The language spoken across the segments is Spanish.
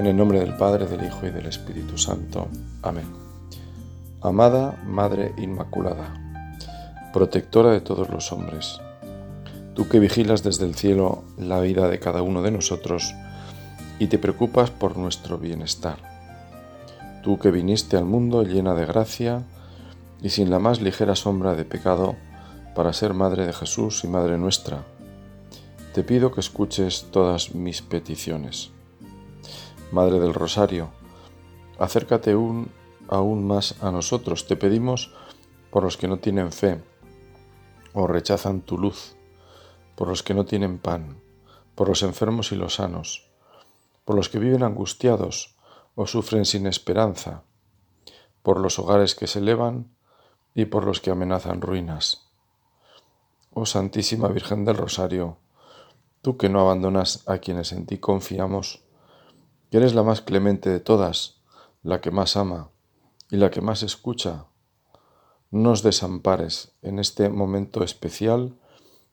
En el nombre del Padre, del Hijo y del Espíritu Santo. Amén. Amada Madre Inmaculada, protectora de todos los hombres, tú que vigilas desde el cielo la vida de cada uno de nosotros y te preocupas por nuestro bienestar. Tú que viniste al mundo llena de gracia y sin la más ligera sombra de pecado para ser Madre de Jesús y Madre nuestra, te pido que escuches todas mis peticiones. Madre del Rosario, acércate aún, aún más a nosotros. Te pedimos por los que no tienen fe o rechazan tu luz, por los que no tienen pan, por los enfermos y los sanos, por los que viven angustiados o sufren sin esperanza, por los hogares que se elevan y por los que amenazan ruinas. Oh Santísima Virgen del Rosario, tú que no abandonas a quienes en ti confiamos, que eres la más clemente de todas, la que más ama y la que más escucha, nos desampares en este momento especial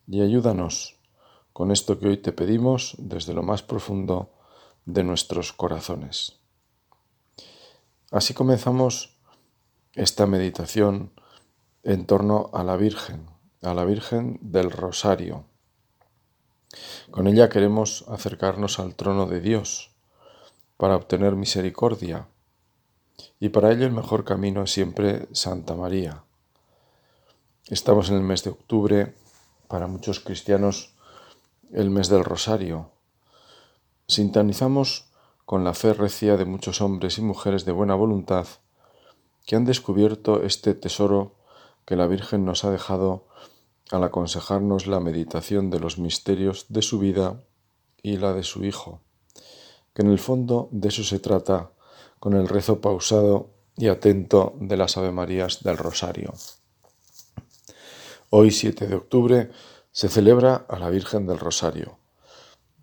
y ayúdanos con esto que hoy te pedimos desde lo más profundo de nuestros corazones. Así comenzamos esta meditación en torno a la Virgen, a la Virgen del Rosario. Con ella queremos acercarnos al trono de Dios, para obtener misericordia. Y para ello el mejor camino es siempre Santa María. Estamos en el mes de octubre, para muchos cristianos el mes del Rosario. Sintonizamos con la fe recia de muchos hombres y mujeres de buena voluntad que han descubierto este tesoro que la Virgen nos ha dejado al aconsejarnos la meditación de los misterios de su vida y la de su Hijo que en el fondo de eso se trata con el rezo pausado y atento de las Ave Marías del Rosario. Hoy, 7 de octubre, se celebra a la Virgen del Rosario,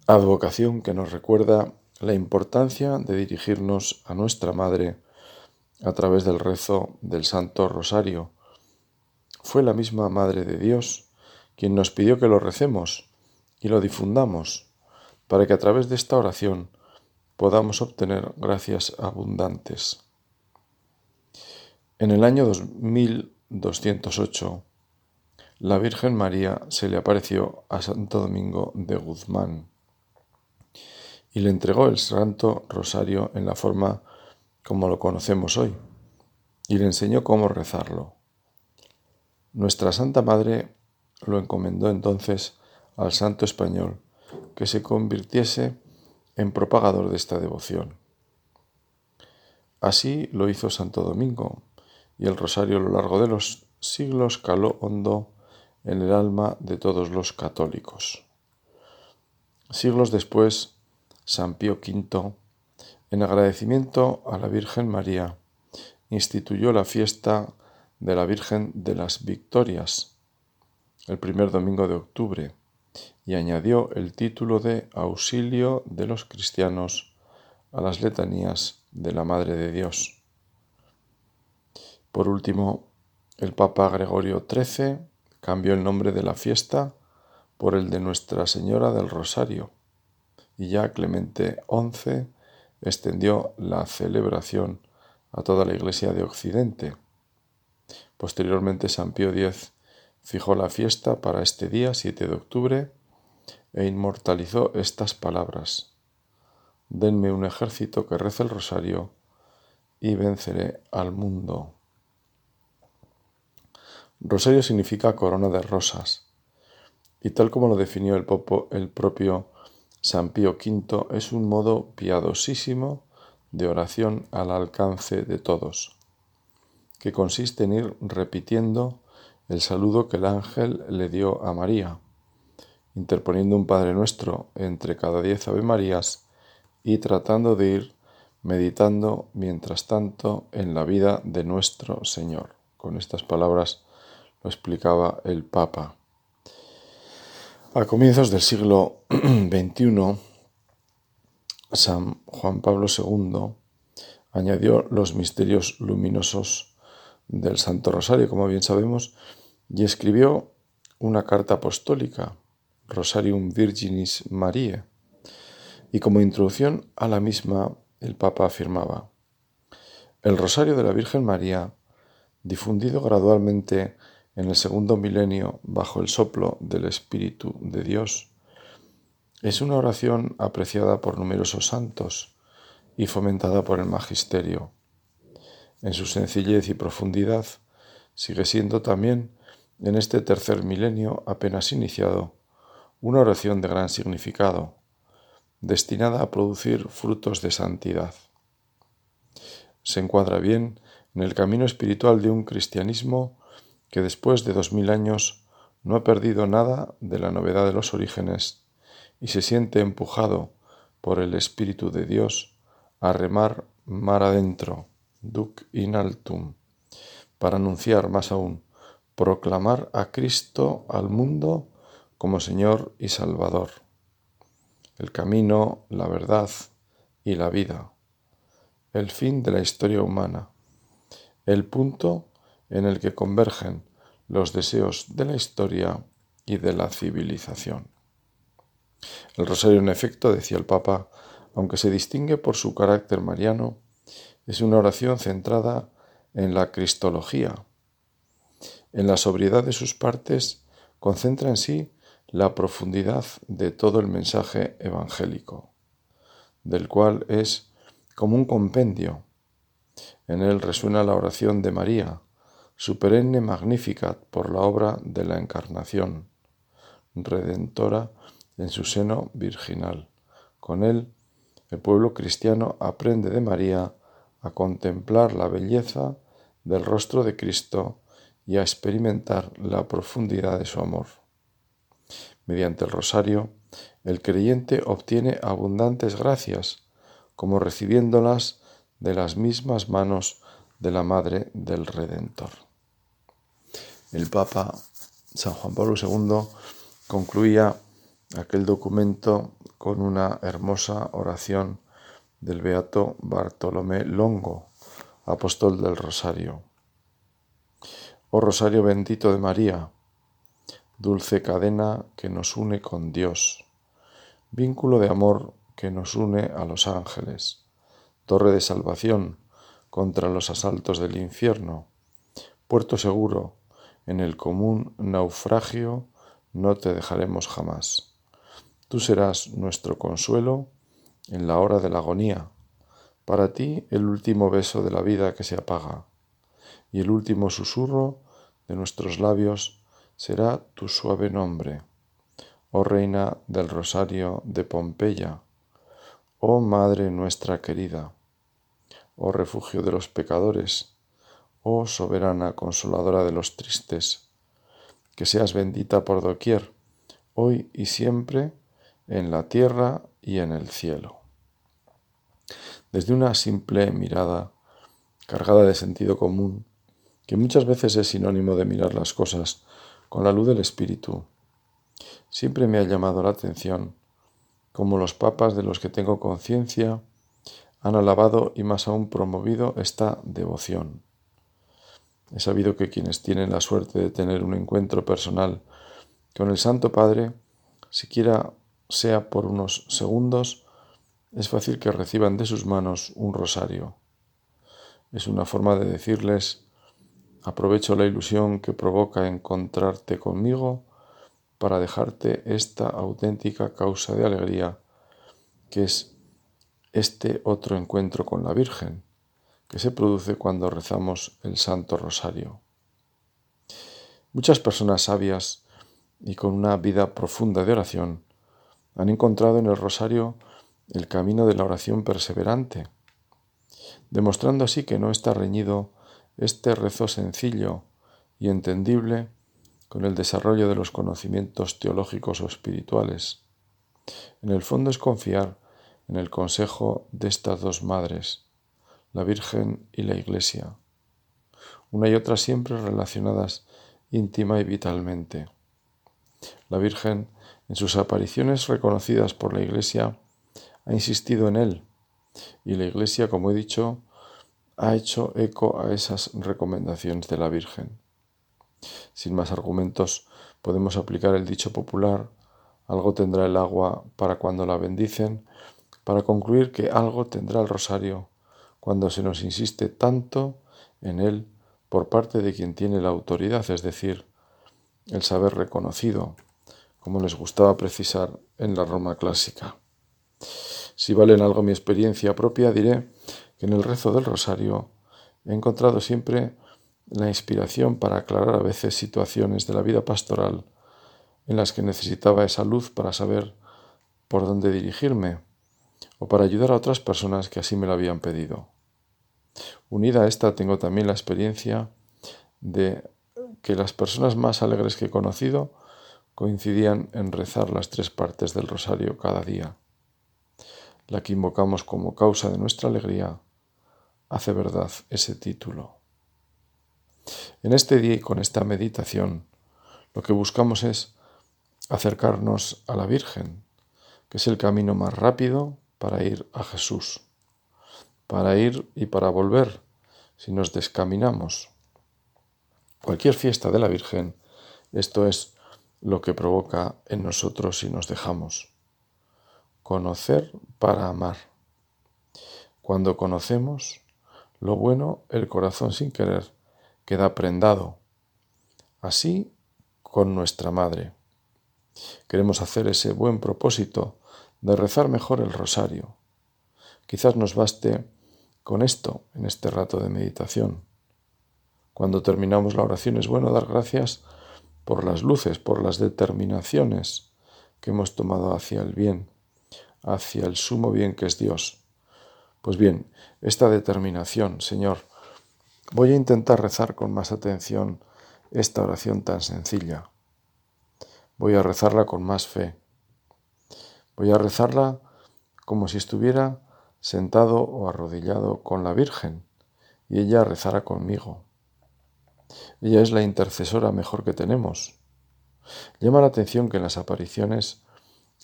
advocación que nos recuerda la importancia de dirigirnos a nuestra Madre a través del rezo del Santo Rosario. Fue la misma Madre de Dios quien nos pidió que lo recemos y lo difundamos, para que a través de esta oración podamos obtener gracias abundantes. En el año 2208, la Virgen María se le apareció a Santo Domingo de Guzmán y le entregó el Santo Rosario en la forma como lo conocemos hoy y le enseñó cómo rezarlo. Nuestra Santa Madre lo encomendó entonces al Santo Español que se convirtiese en propagador de esta devoción. Así lo hizo Santo Domingo, y el rosario a lo largo de los siglos caló hondo en el alma de todos los católicos. Siglos después, San Pío V, en agradecimiento a la Virgen María, instituyó la fiesta de la Virgen de las Victorias, el primer domingo de octubre, y añadió el título de Auxilio de los cristianos a las letanías de la Madre de Dios. Por último, el Papa Gregorio XIII cambió el nombre de la fiesta por el de Nuestra Señora del Rosario y ya Clemente XI extendió la celebración a toda la Iglesia de Occidente. Posteriormente San Pío X fijó la fiesta para este día, 7 de octubre, e inmortalizó estas palabras. Denme un ejército que rece el rosario y venceré al mundo. Rosario significa corona de rosas, y tal como lo definió el, el propio San Pío V, es un modo piadosísimo de oración al alcance de todos, que consiste en ir repitiendo el saludo que el ángel le dio a María, interponiendo un Padre Nuestro entre cada diez Ave Marías y tratando de ir meditando mientras tanto en la vida de nuestro Señor. Con estas palabras lo explicaba el Papa. A comienzos del siglo XXI, San Juan Pablo II añadió los misterios luminosos del Santo Rosario, como bien sabemos, y escribió una carta apostólica, Rosarium Virginis Mariae, y como introducción a la misma el Papa afirmaba, el rosario de la Virgen María, difundido gradualmente en el segundo milenio bajo el soplo del Espíritu de Dios, es una oración apreciada por numerosos santos y fomentada por el Magisterio. En su sencillez y profundidad, sigue siendo también, en este tercer milenio apenas iniciado, una oración de gran significado, destinada a producir frutos de santidad. Se encuadra bien en el camino espiritual de un cristianismo que después de dos mil años no ha perdido nada de la novedad de los orígenes y se siente empujado por el Espíritu de Dios a remar mar adentro, duc in altum, para anunciar más aún, proclamar a Cristo al mundo como Señor y Salvador, el camino, la verdad y la vida, el fin de la historia humana, el punto en el que convergen los deseos de la historia y de la civilización. El rosario, en efecto, decía el Papa, aunque se distingue por su carácter mariano, es una oración centrada en la cristología. En la sobriedad de sus partes concentra en sí la profundidad de todo el mensaje evangélico, del cual es como un compendio. En él resuena la oración de María, su perenne Magnificat por la obra de la Encarnación, redentora en su seno virginal. Con él, el pueblo cristiano aprende de María a contemplar la belleza del rostro de Cristo y a experimentar la profundidad de su amor. Mediante el rosario, el creyente obtiene abundantes gracias, como recibiéndolas de las mismas manos de la Madre del Redentor. El Papa San Juan Pablo II concluía aquel documento con una hermosa oración del beato Bartolomé Longo, apóstol del Rosario. Oh Rosario bendito de María, dulce cadena que nos une con Dios, vínculo de amor que nos une a los ángeles, torre de salvación contra los asaltos del infierno, puerto seguro en el común naufragio, no te dejaremos jamás. Tú serás nuestro consuelo en la hora de la agonía, para ti el último beso de la vida que se apaga, y el último susurro de nuestros labios será tu suave nombre, oh Reina del Rosario de Pompeya, oh Madre nuestra querida, oh refugio de los pecadores, oh soberana consoladora de los tristes, que seas bendita por doquier, hoy y siempre, en la tierra y en el cielo. Desde una simple mirada, cargada de sentido común, que muchas veces es sinónimo de mirar las cosas con la luz del Espíritu. Siempre me ha llamado la atención cómo los papas de los que tengo conciencia han alabado y más aún promovido esta devoción. He sabido que quienes tienen la suerte de tener un encuentro personal con el Santo Padre, siquiera sea por unos segundos, es fácil que reciban de sus manos un rosario. Es una forma de decirles Aprovecho la ilusión que provoca encontrarte conmigo para dejarte esta auténtica causa de alegría, que es este otro encuentro con la Virgen, que se produce cuando rezamos el Santo Rosario. Muchas personas sabias y con una vida profunda de oración han encontrado en el Rosario el camino de la oración perseverante, demostrando así que no está reñido este rezo sencillo y entendible con el desarrollo de los conocimientos teológicos o espirituales. En el fondo es confiar en el consejo de estas dos madres, la Virgen y la Iglesia, una y otra siempre relacionadas íntima y vitalmente. La Virgen, en sus apariciones reconocidas por la Iglesia, ha insistido en él, y la Iglesia, como he dicho, ha hecho eco a esas recomendaciones de la Virgen. Sin más argumentos, podemos aplicar el dicho popular, algo tendrá el agua para cuando la bendicen, para concluir que algo tendrá el rosario cuando se nos insiste tanto en él por parte de quien tiene la autoridad, es decir, el saber reconocido, como les gustaba precisar en la Roma clásica. Si vale en algo mi experiencia propia, diré que en el rezo del rosario he encontrado siempre la inspiración para aclarar a veces situaciones de la vida pastoral en las que necesitaba esa luz para saber por dónde dirigirme o para ayudar a otras personas que así me lo habían pedido. Unida a esta tengo también la experiencia de que las personas más alegres que he conocido coincidían en rezar las tres partes del rosario cada día. La que invocamos como causa de nuestra alegría hace verdad ese título. En este día y con esta meditación, lo que buscamos es acercarnos a la Virgen, que es el camino más rápido para ir a Jesús para ir y para volver si nos descaminamos. Cualquier fiesta de la Virgen, esto es lo que provoca en nosotros si nos dejamos. Conocer para amar. Cuando conocemos lo bueno, el corazón sin querer queda prendado. Así con nuestra Madre. Queremos hacer ese buen propósito de rezar mejor el rosario. Quizás nos baste con esto en este rato de meditación. Cuando terminamos la oración es bueno dar gracias por las luces, por las determinaciones que hemos tomado hacia el bien, hacia el sumo bien que es Dios. Pues bien, esta determinación, Señor, voy a intentar rezar con más atención esta oración tan sencilla. Voy a rezarla con más fe. Voy a rezarla como si estuviera sentado o arrodillado con la Virgen, y ella rezará conmigo. Ella es la intercesora mejor que tenemos. Llama la atención que en las apariciones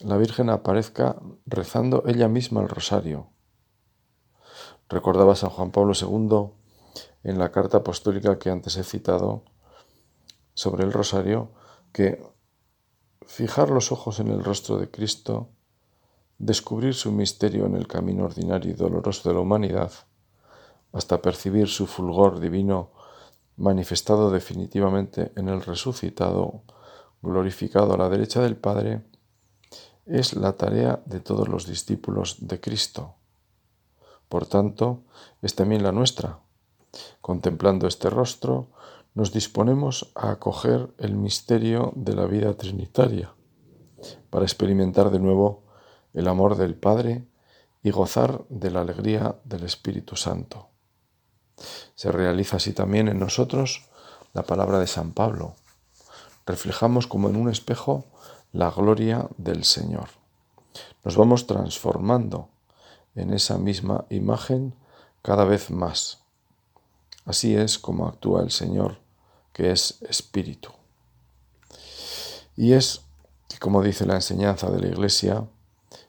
la Virgen aparezca rezando ella misma el rosario. Recordaba San Juan Pablo II en la carta apostólica que antes he citado sobre el rosario que fijar los ojos en el rostro de Cristo descubrir su misterio en el camino ordinario y doloroso de la humanidad, hasta percibir su fulgor divino manifestado definitivamente en el resucitado, glorificado a la derecha del Padre, es la tarea de todos los discípulos de Cristo. Por tanto, es también la nuestra. Contemplando este rostro, nos disponemos a acoger el misterio de la vida trinitaria, para experimentar de nuevo el amor del Padre y gozar de la alegría del Espíritu Santo. Se realiza así también en nosotros la palabra de San Pablo. Reflejamos como en un espejo la gloria del Señor. Nos vamos transformando en esa misma imagen cada vez más. Así es como actúa el Señor, que es Espíritu. Y es que, como dice la enseñanza de la Iglesia,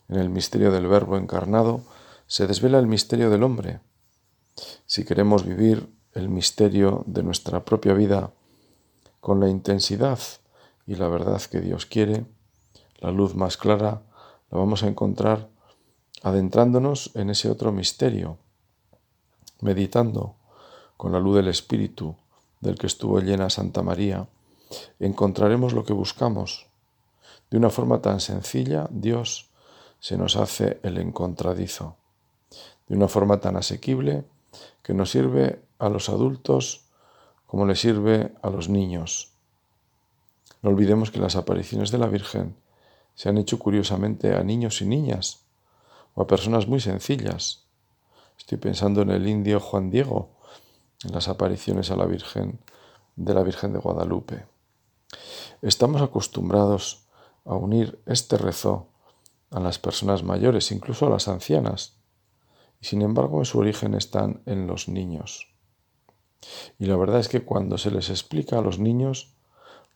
en el misterio del Verbo encarnado se desvela el misterio del hombre. Si queremos vivir el misterio de nuestra propia vida con la intensidad y la verdad que Dios quiere, la luz más clara la vamos a encontrar adentrándonos en ese otro misterio, meditando con la luz del Espíritu del que estuvo llena Santa María, encontraremos lo que buscamos. De una forma tan sencilla, Dios se nos hace el encontradizo, de una forma tan asequible que nos sirve a los adultos como le sirve a los niños. No olvidemos que las apariciones de la Virgen se han hecho curiosamente a niños y niñas o a personas muy sencillas. Estoy pensando en el indio Juan Diego, en las apariciones a la Virgen de la Virgen de Guadalupe. Estamos acostumbrados a unir este rezo a las personas mayores, incluso a las ancianas, y sin embargo su origen están en los niños. Y la verdad es que cuando se les explica a los niños,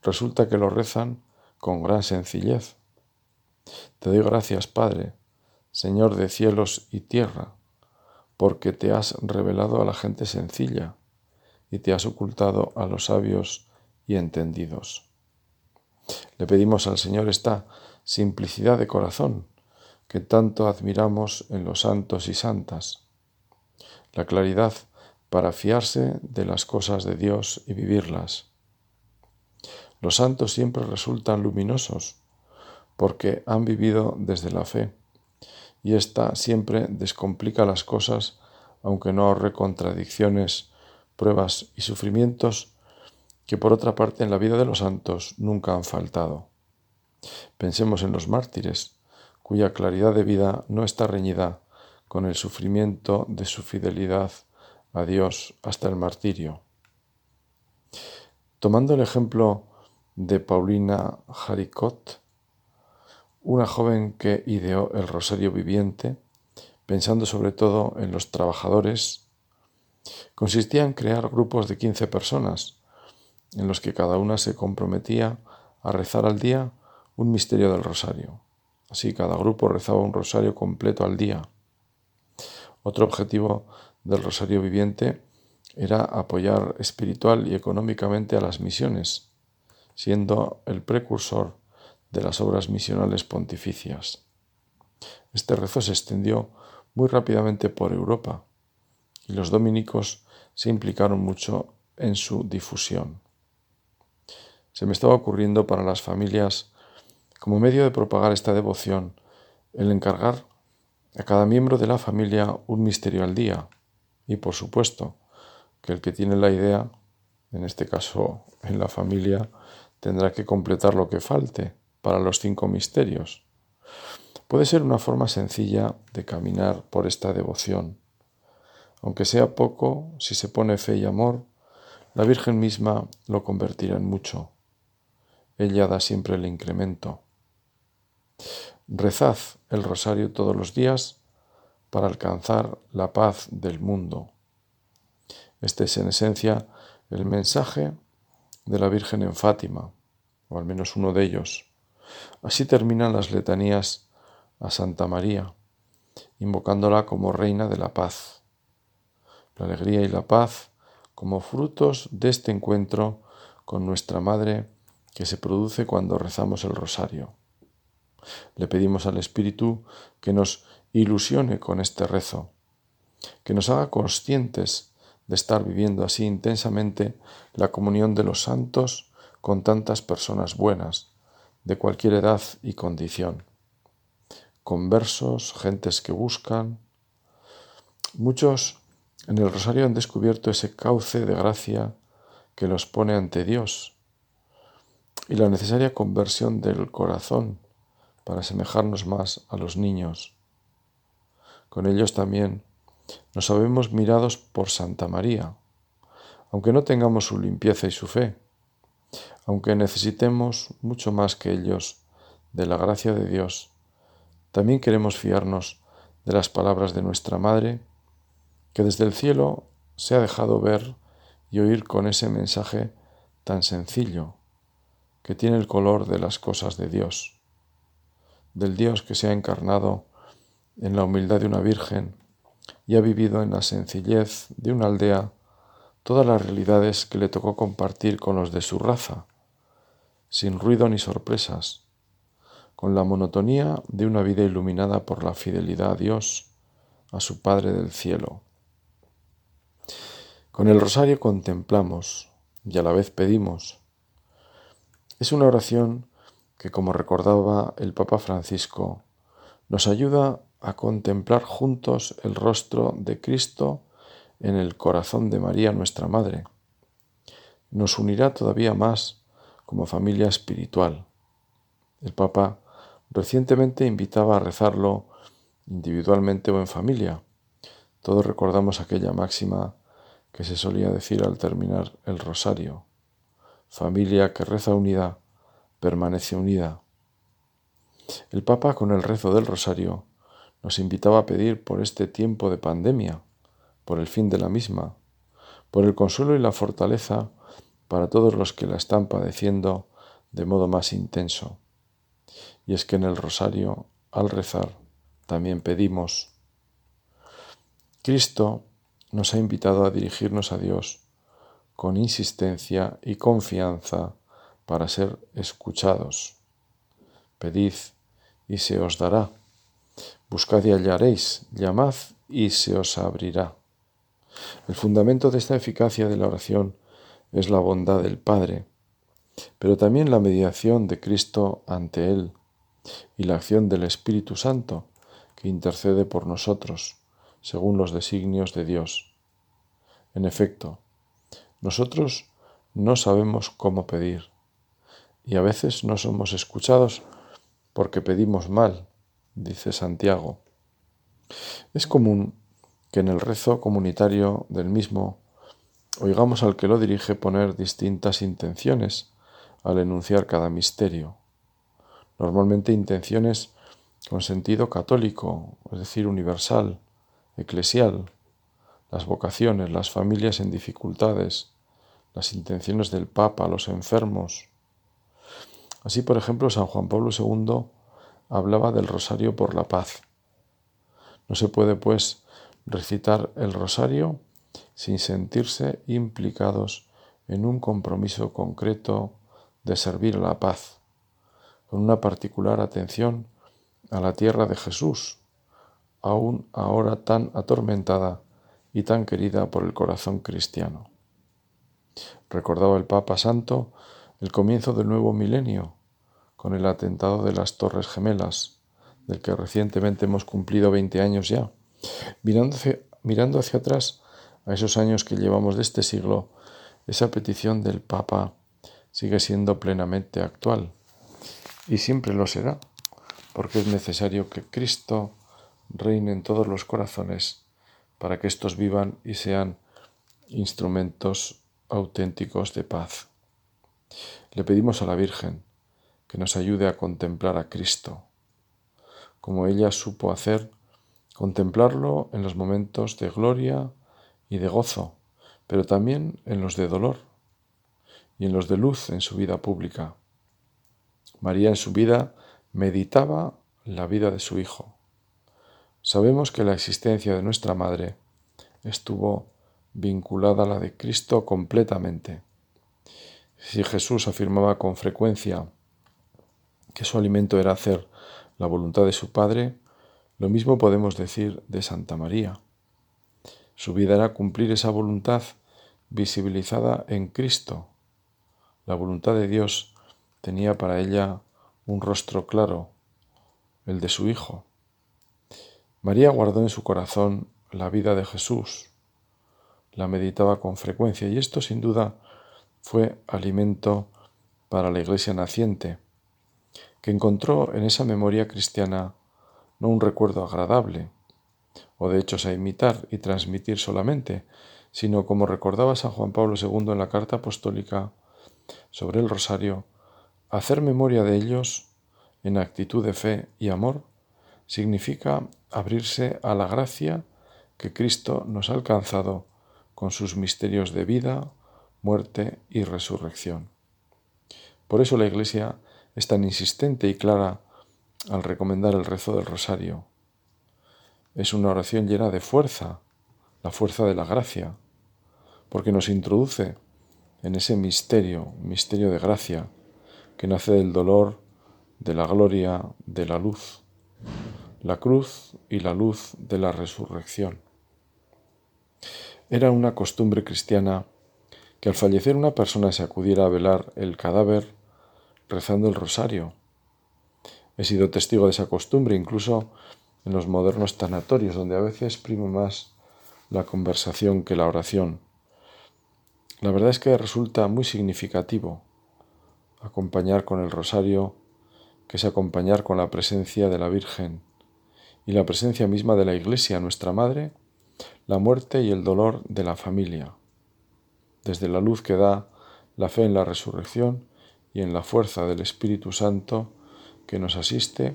resulta que lo rezan con gran sencillez. Te doy gracias, Padre, Señor de cielos y tierra, porque te has revelado a la gente sencilla y te has ocultado a los sabios y entendidos. Le pedimos al Señor esta simplicidad de corazón, que tanto admiramos en los santos y santas. La claridad para fiarse de las cosas de Dios y vivirlas. Los santos siempre resultan luminosos porque han vivido desde la fe y ésta siempre descomplica las cosas aunque no ahorre contradicciones, pruebas y sufrimientos que por otra parte en la vida de los santos nunca han faltado. Pensemos en los mártires, cuya claridad de vida no está reñida con el sufrimiento de su fidelidad a Dios hasta el martirio. Tomando el ejemplo de Paulina Haricot, una joven que ideó el rosario viviente, pensando sobre todo en los trabajadores, consistía en crear grupos de 15 personas, en los que cada una se comprometía a rezar al día un misterio del rosario. Así cada grupo rezaba un rosario completo al día. Otro objetivo del rosario viviente era apoyar espiritual y económicamente a las misiones, siendo el precursor de las obras misionales pontificias. Este rezo se extendió muy rápidamente por Europa y los dominicos se implicaron mucho en su difusión. Se me estaba ocurriendo para las familias, como medio de propagar esta devoción, el encargar a cada miembro de la familia un misterio al día y, por supuesto, que el que tiene la idea, en este caso en la familia, tendrá que completar lo que falte para los cinco misterios puede ser una forma sencilla de caminar por esta devoción. Aunque sea poco, si se pone fe y amor, la Virgen misma lo convertirá en mucho. Ella da siempre el incremento. Rezad el rosario todos los días para alcanzar la paz del mundo. Este es en esencia el mensaje de la Virgen en Fátima, o al menos uno de ellos. Así terminan las letanías a Santa María, invocándola como Reina de la Paz. La alegría y la paz como frutos de este encuentro con nuestra Madre que se produce cuando rezamos el rosario. Le pedimos al Espíritu que nos ilusione con este rezo, que nos haga conscientes de estar viviendo así intensamente la comunión de los santos con tantas personas buenas, de cualquier edad y condición conversos, gentes que buscan. Muchos en el rosario han descubierto ese cauce de gracia que los pone ante Dios y la necesaria conversión del corazón para asemejarnos más a los niños. Con ellos también nos sabemos mirados por Santa María, aunque no tengamos su limpieza y su fe, aunque necesitemos mucho más que ellos de la gracia de Dios también queremos fiarnos de las palabras de nuestra Madre, que desde el cielo se ha dejado ver y oír con ese mensaje tan sencillo, que tiene el color de las cosas de Dios, del Dios que se ha encarnado en la humildad de una virgen y ha vivido en la sencillez de una aldea todas las realidades que le tocó compartir con los de su raza, sin ruido ni sorpresas, con la monotonía de una vida iluminada por la fidelidad a Dios, a su Padre del cielo. Con el rosario contemplamos y a la vez pedimos. Es una oración que, como recordaba el Papa Francisco, nos ayuda a contemplar juntos el rostro de Cristo en el corazón de María nuestra Madre. Nos unirá todavía más como familia espiritual. El Papa Recientemente invitaba a rezarlo individualmente o en familia. Todos recordamos aquella máxima que se solía decir al terminar el rosario. Familia que reza unida, permanece unida. El Papa con el rezo del rosario nos invitaba a pedir por este tiempo de pandemia, por el fin de la misma, por el consuelo y la fortaleza para todos los que la están padeciendo de modo más intenso. Y es que en el rosario, al rezar, también pedimos. Cristo nos ha invitado a dirigirnos a Dios con insistencia y confianza para ser escuchados. Pedid y se os dará. Buscad y hallaréis, llamad y se os abrirá. El fundamento de esta eficacia de la oración es la bondad del Padre, pero también la mediación de Cristo ante Él y la acción del Espíritu Santo que intercede por nosotros, según los designios de Dios. En efecto, nosotros no sabemos cómo pedir y a veces no somos escuchados porque pedimos mal, dice Santiago. Es común que en el rezo comunitario del mismo oigamos al que lo dirige poner distintas intenciones al enunciar cada misterio. Normalmente intenciones con sentido católico, es decir, universal, eclesial, las vocaciones, las familias en dificultades, las intenciones del Papa, los enfermos. Así, por ejemplo, San Juan Pablo II hablaba del rosario por la paz. No se puede, pues, recitar el rosario sin sentirse implicados en un compromiso concreto de servir a la paz, con una particular atención a la tierra de Jesús, aún ahora tan atormentada y tan querida por el corazón cristiano. Recordaba el Papa Santo el comienzo del nuevo milenio, con el atentado de las Torres Gemelas, del que recientemente hemos cumplido 20 años ya. Mirando hacia, mirando hacia atrás a esos años que llevamos de este siglo, esa petición del Papa sigue siendo plenamente actual y siempre lo será, porque es necesario que Cristo reine en todos los corazones para que éstos vivan y sean instrumentos auténticos de paz. Le pedimos a la Virgen que nos ayude a contemplar a Cristo, como ella supo hacer, contemplarlo en los momentos de gloria y de gozo, pero también en los de dolor y en los de luz en su vida pública. María en su vida meditaba la vida de su Hijo. Sabemos que la existencia de nuestra Madre estuvo vinculada a la de Cristo completamente. Si Jesús afirmaba con frecuencia que su alimento era hacer la voluntad de su Padre, lo mismo podemos decir de Santa María. Su vida era cumplir esa voluntad visibilizada en Cristo. La voluntad de Dios tenía para ella un rostro claro, el de su Hijo. María guardó en su corazón la vida de Jesús, la meditaba con frecuencia y esto sin duda fue alimento para la iglesia naciente, que encontró en esa memoria cristiana no un recuerdo agradable, o de hechos a imitar y transmitir solamente, sino como recordaba San Juan Pablo II en la carta apostólica sobre el rosario, hacer memoria de ellos en actitud de fe y amor significa abrirse a la gracia que Cristo nos ha alcanzado con sus misterios de vida, muerte y resurrección. Por eso la Iglesia es tan insistente y clara al recomendar el rezo del rosario. Es una oración llena de fuerza, la fuerza de la gracia, porque nos introduce en ese misterio, misterio de gracia, que nace del dolor, de la gloria, de la luz, la cruz y la luz de la resurrección. Era una costumbre cristiana que al fallecer una persona se acudiera a velar el cadáver rezando el rosario. He sido testigo de esa costumbre incluso en los modernos tanatorios, donde a veces prima más la conversación que la oración. La verdad es que resulta muy significativo acompañar con el rosario, que es acompañar con la presencia de la Virgen y la presencia misma de la Iglesia, nuestra Madre, la muerte y el dolor de la familia, desde la luz que da la fe en la resurrección y en la fuerza del Espíritu Santo que nos asiste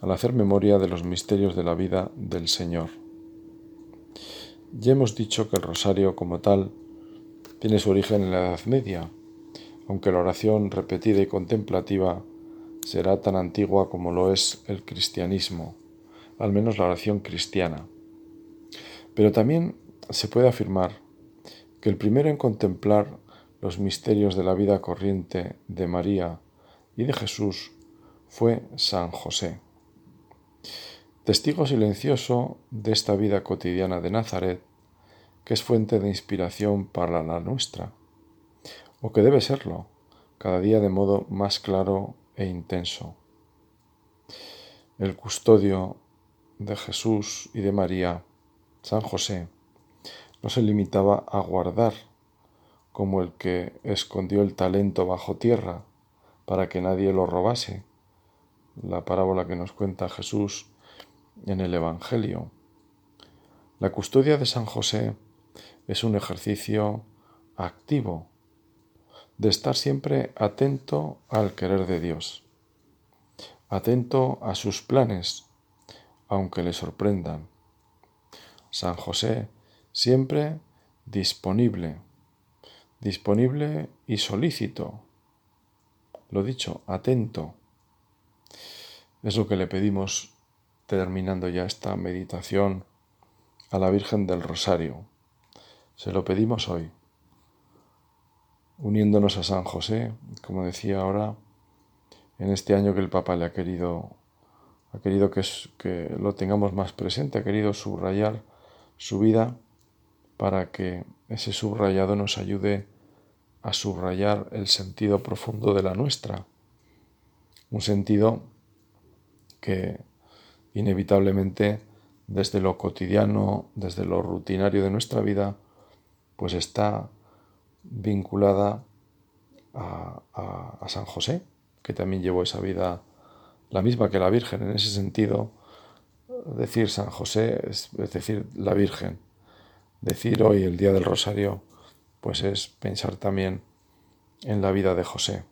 al hacer memoria de los misterios de la vida del Señor. Ya hemos dicho que el rosario como tal tiene su origen en la Edad Media, aunque la oración repetida y contemplativa será tan antigua como lo es el cristianismo, al menos la oración cristiana. Pero también se puede afirmar que el primero en contemplar los misterios de la vida corriente de María y de Jesús fue San José. testigo silencioso de esta vida cotidiana de Nazaret, que es fuente de inspiración para la nuestra, o que debe serlo, cada día de modo más claro e intenso. El custodio de Jesús y de María, San José, no se limitaba a guardar, como el que escondió el talento bajo tierra para que nadie lo robase, la parábola que nos cuenta Jesús en el Evangelio. La custodia de San José es un ejercicio activo de estar siempre atento al querer de Dios, atento a sus planes, aunque le sorprendan. San José siempre disponible, disponible y solícito. Lo dicho, atento. Es lo que le pedimos terminando ya esta meditación a la Virgen del Rosario. Se lo pedimos hoy, uniéndonos a San José, como decía ahora, en este año que el Papa le ha querido, ha querido que, que lo tengamos más presente, ha querido subrayar su vida para que ese subrayado nos ayude a subrayar el sentido profundo de la nuestra. Un sentido que inevitablemente desde lo cotidiano, desde lo rutinario de nuestra vida, pues está vinculada a, San José, que también llevó esa vida la misma que la Virgen. En ese sentido, decir San José es, es decir la Virgen. Decir hoy el Día del Rosario, pues es pensar también en la vida de José,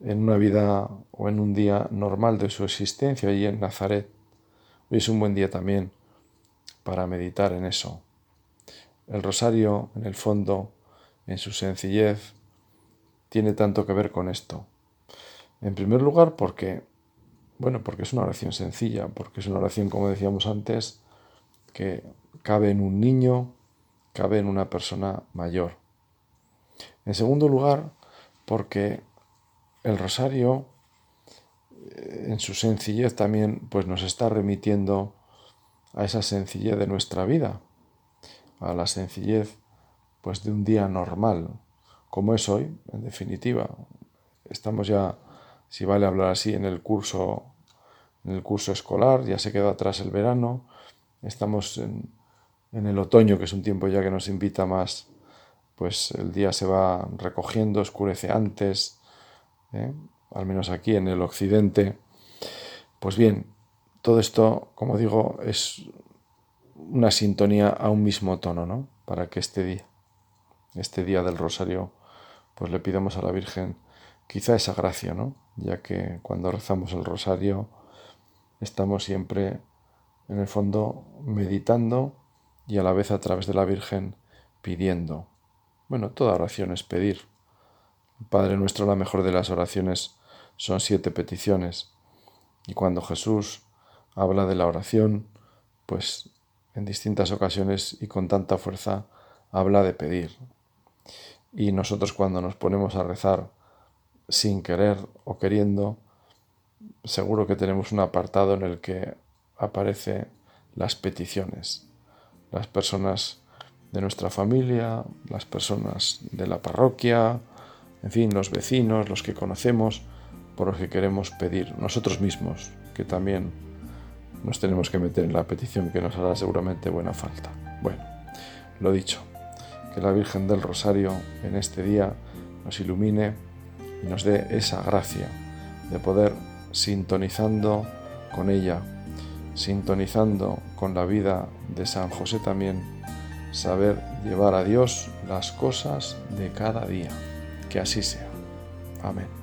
en una vida o en un día normal de su existencia allí en Nazaret, Hoy es un buen día también para meditar en eso. El rosario, en el fondo, en su sencillez, tiene tanto que ver con esto. En primer lugar, porque, bueno, porque es una oración sencilla, porque es una oración, como decíamos antes, que cabe en un niño, cabe en una persona mayor. En segundo lugar, porque el rosario en su sencillez también pues nos está remitiendo a esa sencillez de nuestra vida, a la sencillez pues de un día normal, como es hoy, en definitiva. Estamos ya, si vale hablar así, en el curso, en el curso escolar, ya se quedó atrás el verano, estamos en, en el otoño, que es un tiempo ya que nos invita más, pues el día se va recogiendo, oscurece antes, ¿eh? al menos aquí en el occidente. Pues bien, todo esto, como digo, es una sintonía a un mismo tono, ¿no? Para que este día, este día del rosario, pues le pidamos a la Virgen quizá esa gracia, ¿no? Ya que cuando rezamos el rosario estamos siempre, en el fondo, meditando y a la vez a través de la Virgen pidiendo. Bueno, toda oración es pedir. Padre nuestro, la mejor de las oraciones son siete peticiones. Y cuando Jesús habla de la oración, pues en distintas ocasiones y con tanta fuerza habla de pedir. Y nosotros cuando nos ponemos a rezar sin querer o queriendo, seguro que tenemos un apartado en el que aparece las peticiones. Las personas de nuestra familia, las personas de la parroquia, en fin, los vecinos, los que conocemos, por los que queremos pedir nosotros mismos, que también nos tenemos que meter en la petición que nos hará seguramente buena falta. Bueno, lo dicho, que la Virgen del Rosario en este día nos ilumine y nos dé esa gracia de poder sintonizando con ella, sintonizando con la vida de San José también, saber llevar a Dios las cosas de cada día. Que así sea. Amén.